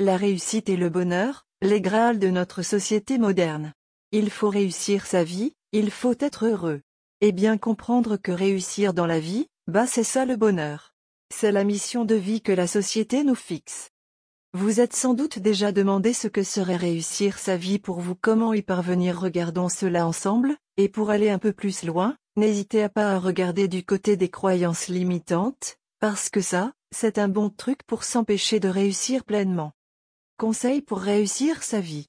La réussite et le bonheur, les graals de notre société moderne. Il faut réussir sa vie, il faut être heureux. Et bien comprendre que réussir dans la vie, bah c'est ça le bonheur. C'est la mission de vie que la société nous fixe. Vous êtes sans doute déjà demandé ce que serait réussir sa vie pour vous, comment y parvenir, regardons cela ensemble, et pour aller un peu plus loin, n'hésitez pas à regarder du côté des croyances limitantes, parce que ça, c'est un bon truc pour s'empêcher de réussir pleinement. Conseil pour réussir sa vie.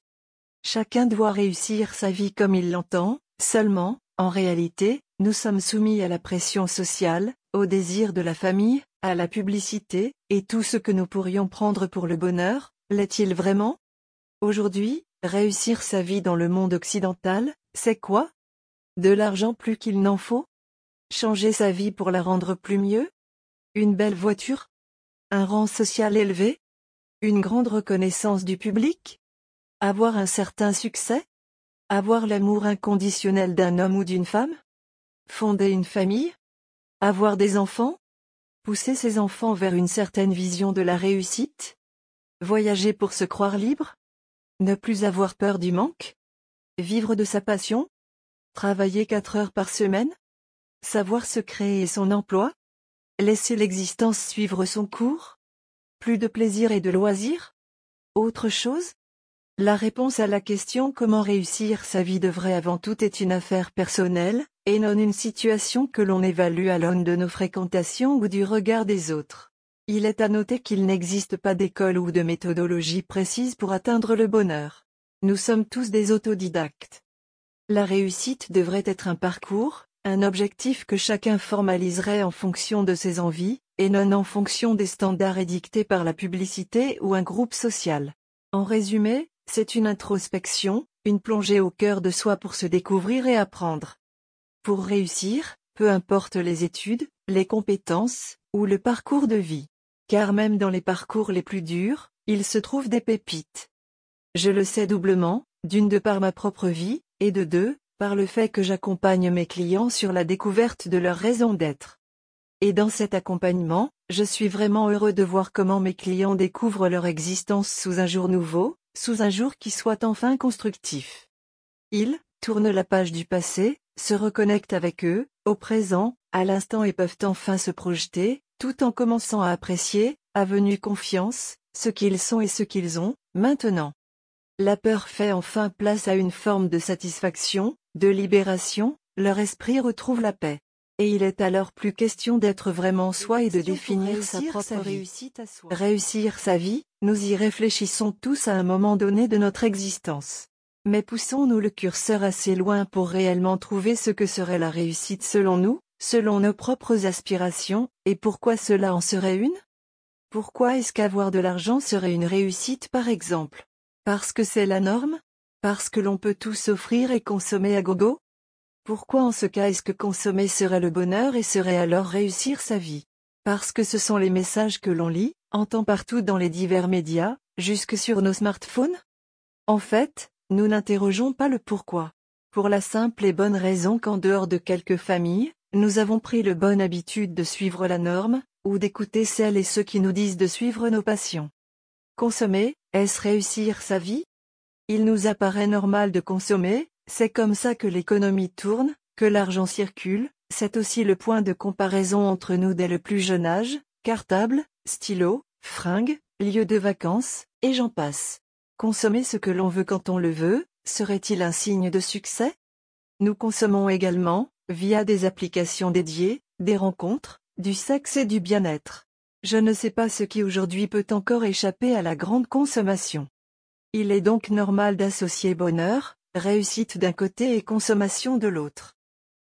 Chacun doit réussir sa vie comme il l'entend, seulement, en réalité, nous sommes soumis à la pression sociale, au désir de la famille, à la publicité, et tout ce que nous pourrions prendre pour le bonheur, l'est-il vraiment? Aujourd'hui, réussir sa vie dans le monde occidental, c'est quoi? De l'argent plus qu'il n'en faut? Changer sa vie pour la rendre plus mieux? Une belle voiture? Un rang social élevé? Une grande reconnaissance du public Avoir un certain succès Avoir l'amour inconditionnel d'un homme ou d'une femme Fonder une famille Avoir des enfants Pousser ses enfants vers une certaine vision de la réussite Voyager pour se croire libre Ne plus avoir peur du manque Vivre de sa passion Travailler quatre heures par semaine Savoir se créer son emploi Laisser l'existence suivre son cours Plus de plaisir et de loisirs Autre chose? La réponse à la question comment réussir sa vie devrait avant tout est une affaire personnelle, et non une situation que l'on évalue à l'aune de nos fréquentations ou du regard des autres. Il est à noter qu'il n'existe pas d'école ou de méthodologie précise pour atteindre le bonheur. Nous sommes tous des autodidactes. La réussite devrait être un parcours, un objectif que chacun formaliserait en fonction de ses envies, et non en fonction des standards édictés par la publicité ou un groupe social. En résumé, c'est une introspection, une plongée au cœur de soi pour se découvrir et apprendre. Pour réussir, peu importe les études, les compétences, ou le parcours de vie. Car même dans les parcours les plus durs, il se trouve des pépites. Je le sais doublement, d'une de par ma propre vie, et de deux, par le fait que j'accompagne mes clients sur la découverte de leur raison d'être. Et dans cet accompagnement, je suis vraiment heureux de voir comment mes clients découvrent leur existence sous un jour nouveau, sous un jour qui soit enfin constructif. Ils tournent la page du passé, se reconnectent avec eux, au présent, à l'instant et peuvent enfin se projeter, tout en commençant à apprécier, avenue confiance, ce qu'ils sont et ce qu'ils ont, maintenant. La peur fait enfin place à une forme de satisfaction, de libération, leur esprit retrouve la paix. Et il est alors plus question d'être vraiment soi et de définir sa propre réussite à soi. Réussir sa vie, nous y réfléchissons tous à un moment donné de notre existence. Mais poussons-nous le curseur assez loin pour réellement trouver ce que serait la réussite selon nous, selon nos propres aspirations, et pourquoi cela en serait une? Pourquoi est-ce qu'avoir de l'argent serait une réussite par exemple? Parce que c'est la norme? Parce que l'on peut tout s'offrir et consommer à gogo? Pourquoi en ce cas est-ce que consommer serait le bonheur et serait alors réussir sa vie? Parce que ce sont les messages que l'on lit, entend partout dans les divers médias, jusque sur nos smartphones? En fait, nous n'interrogeons pas le pourquoi. Pour la simple et bonne raison qu'en dehors de quelques familles, nous avons pris le bonne habitude de suivre la norme, ou d'écouter celles et ceux qui nous disent de suivre nos passions. Consommer, est-ce réussir sa vie? Il nous apparaît normal de consommer, c'est comme ça que l'économie tourne, que l'argent circule, c'est aussi le point de comparaison entre nous dès le plus jeune âge, cartable, stylo, fringues, lieu de vacances, et j'en passe. Consommer ce que l'on veut quand on le veut, serait-il un signe de succès? Nous consommons également, via des applications dédiées, des rencontres, du sexe et du bien-être. Je ne sais pas ce qui aujourd'hui peut encore échapper à la grande consommation. Il est donc normal d'associer bonheur, réussite d'un côté et consommation de l'autre.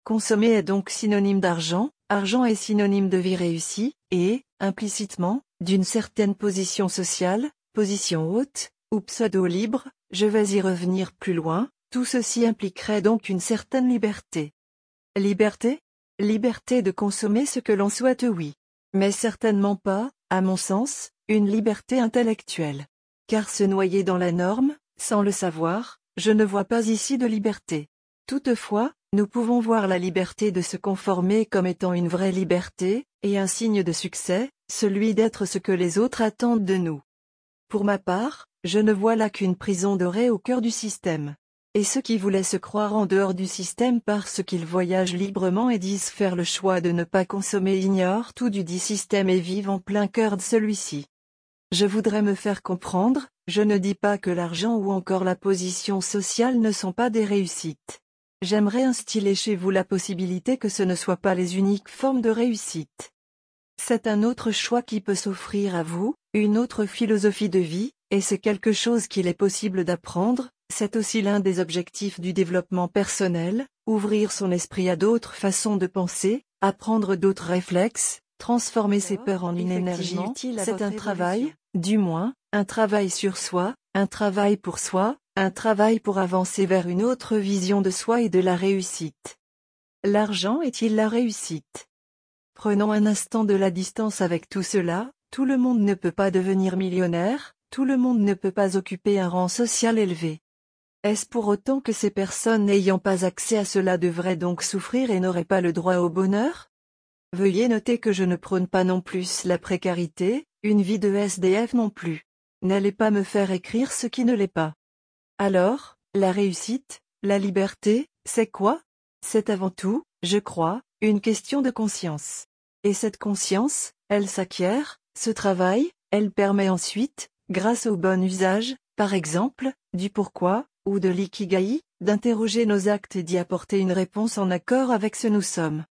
Consommer est donc synonyme d'argent, argent est synonyme de vie réussie, et, implicitement, d'une certaine position sociale, position haute, ou pseudo-libre, je vais y revenir plus loin, tout ceci impliquerait donc une certaine liberté. Liberté? Liberté de consommer ce que l'on souhaite oui. Mais certainement pas, à mon sens, une liberté intellectuelle. Car se noyer dans la norme, sans le savoir, je ne vois pas ici de liberté. Toutefois, nous pouvons voir la liberté de se conformer comme étant une vraie liberté, et un signe de succès, celui d'être ce que les autres attendent de nous. Pour ma part, je ne vois là qu'une prison dorée au cœur du système. Et ceux qui voulaient se croire en dehors du système parce qu'ils voyagent librement et disent faire le choix de ne pas consommer ignorent tout du dit système et vivent en plein cœur de celui-ci. Je voudrais me faire comprendre, je ne dis pas que l'argent ou encore la position sociale ne sont pas des réussites. J'aimerais instiller chez vous la possibilité que ce ne soient pas les uniques formes de réussite. C'est un autre choix qui peut s'offrir à vous, une autre philosophie de vie, et c'est quelque chose qu'il est possible d'apprendre, c'est aussi l'un des objectifs du développement personnel, ouvrir son esprit à d'autres façons de penser, apprendre d'autres réflexes, transformer ses peurs en une énergie utile C'est un travail, du moins, un travail sur soi, un travail pour soi, un travail pour avancer vers une autre vision de soi et de la réussite. L'argent est-il la réussite? Prenons un instant de la distance avec tout cela, tout le monde ne peut pas devenir millionnaire, tout le monde ne peut pas occuper un rang social élevé. Est-ce pour autant que ces personnes n'ayant pas accès à cela devraient donc souffrir et n'auraient pas le droit au bonheur? Veuillez noter que je ne prône pas non plus la précarité, une vie de SDF non plus. N'allez pas me faire écrire ce qui ne l'est pas. Alors, la réussite, la liberté, c'est quoi? C'est avant tout, je crois, une question de conscience. Et cette conscience, elle s'acquiert, se travaille, elle permet ensuite, grâce au bon usage, par exemple, du pourquoi, ou de l'ikigai, d'interroger nos actes et d'y apporter une réponse en accord avec ce nous sommes.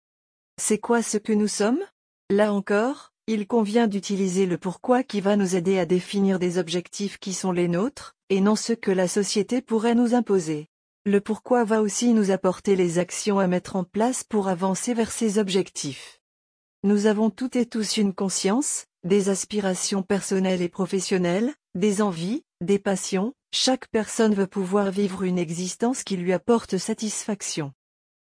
C'est quoi ce que nous sommes? Là encore, il convient d'utiliser le pourquoi qui va nous aider à définir des objectifs qui sont les nôtres, et non ceux que la société pourrait nous imposer. Le pourquoi va aussi nous apporter les actions à mettre en place pour avancer vers ces objectifs. Nous avons toutes et tous une conscience, des aspirations personnelles et professionnelles, des envies, des passions, chaque personne veut pouvoir vivre une existence qui lui apporte satisfaction.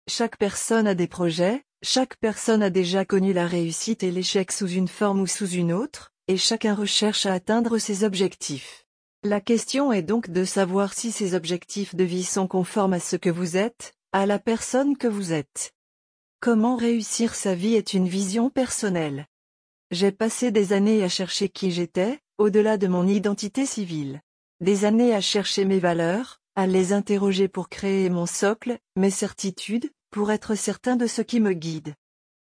Chaque personne a des projets, chaque personne a déjà connu la réussite et l'échec sous une forme ou sous une autre, et chacun recherche à atteindre ses objectifs. La question est donc de savoir si ces objectifs de vie sont conformes à ce que vous êtes, à la personne que vous êtes. Comment réussir sa vie est une vision personnelle. J'ai passé des années à chercher qui j'étais, au-delà de mon identité civile. Des années à chercher mes valeurs, à les interroger pour créer mon socle, mes certitudes, pour être certain de ce qui me guide.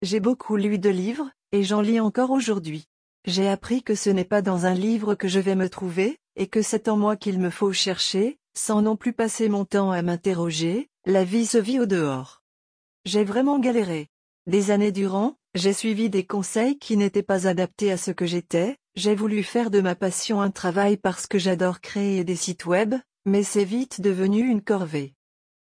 J'ai beaucoup lu de livres, et j'en lis encore aujourd'hui. J'ai appris que ce n'est pas dans un livre que je vais me trouver, et que c'est en moi qu'il me faut chercher, sans non plus passer mon temps à m'interroger, la vie se vit au dehors. J'ai vraiment galéré. Des années durant, j'ai suivi des conseils qui n'étaient pas adaptés à ce que j'étais, j'ai voulu faire de ma passion un travail parce que j'adore créer des sites web, mais c'est vite devenu une corvée.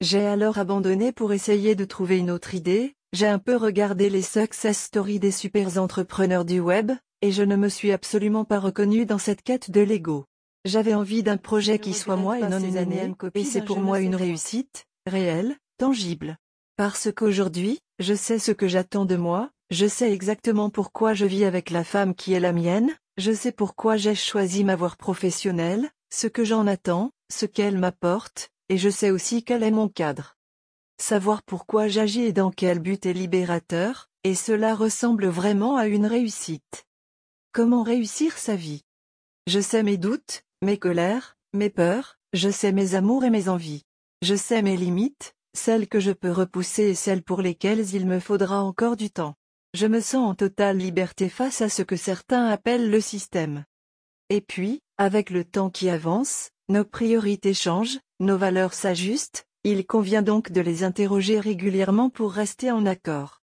J'ai alors abandonné pour essayer de trouver une autre idée, j'ai un peu regardé les success stories des super entrepreneurs du web, et je ne me suis absolument pas reconnu dans cette quête de l'ego. J'avais envie d'un projet qui soit moi et non une année, et c'est pour moi une réussite, réelle, tangible. Parce qu'aujourd'hui, je sais ce que j'attends de moi, je sais exactement pourquoi je vis avec la femme qui est la mienne, je sais pourquoi j'ai choisi ma voie professionnelle, ce que j'en attends, ce qu'elle m'apporte, et je sais aussi quel est mon cadre. Savoir pourquoi j'agis et dans quel but est libérateur, et cela ressemble vraiment à une réussite. Comment réussir sa vie? Je sais mes doutes, mes colères, mes peurs, je sais mes amours et mes envies. Je sais mes limites, celles que je peux repousser et celles pour lesquelles il me faudra encore du temps. Je me sens en totale liberté face à ce que certains appellent le système. Et puis, avec le temps qui avance, nos priorités changent, nos valeurs s'ajustent, il convient donc de les interroger régulièrement pour rester en accord.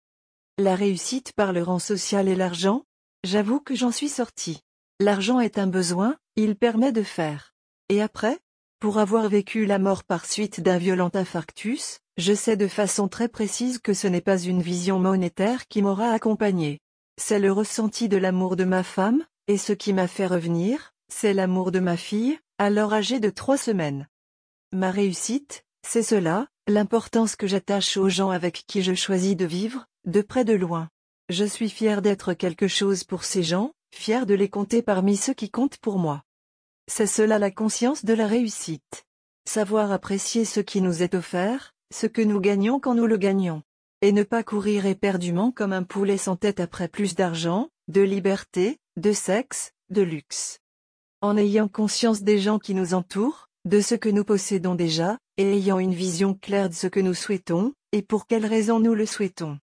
La réussite par le rang social et l'argent? J'avoue que j'en suis sorti. L'argent est un besoin, il permet de faire. Et après? Pour avoir vécu la mort par suite d'un violent infarctus, je sais de façon très précise que ce n'est pas une vision monétaire qui m'aura accompagné. C'est le ressenti de l'amour de ma femme, et ce qui m'a fait revenir, c'est l'amour de ma fille, alors âgée de trois semaines. Ma réussite, c'est cela, l'importance que j'attache aux gens avec qui je choisis de vivre, de près de loin. Je suis fier d'être quelque chose pour ces gens, fier de les compter parmi ceux qui comptent pour moi. C'est cela la conscience de la réussite. Savoir apprécier ce qui nous est offert, ce que nous gagnons quand nous le gagnons. Et ne pas courir éperdument comme un poulet sans tête après plus d'argent, de liberté, de sexe, de luxe. En ayant conscience des gens qui nous entourent, de ce que nous possédons déjà, et ayant une vision claire de ce que nous souhaitons, et pour quelles raisons nous le souhaitons.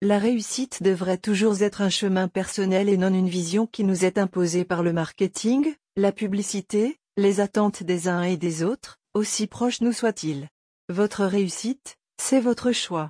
La réussite devrait toujours être un chemin personnel et non une vision qui nous est imposée par le marketing, la publicité, les attentes des uns et des autres, aussi proches nous soient-ils. Votre réussite, c'est votre choix.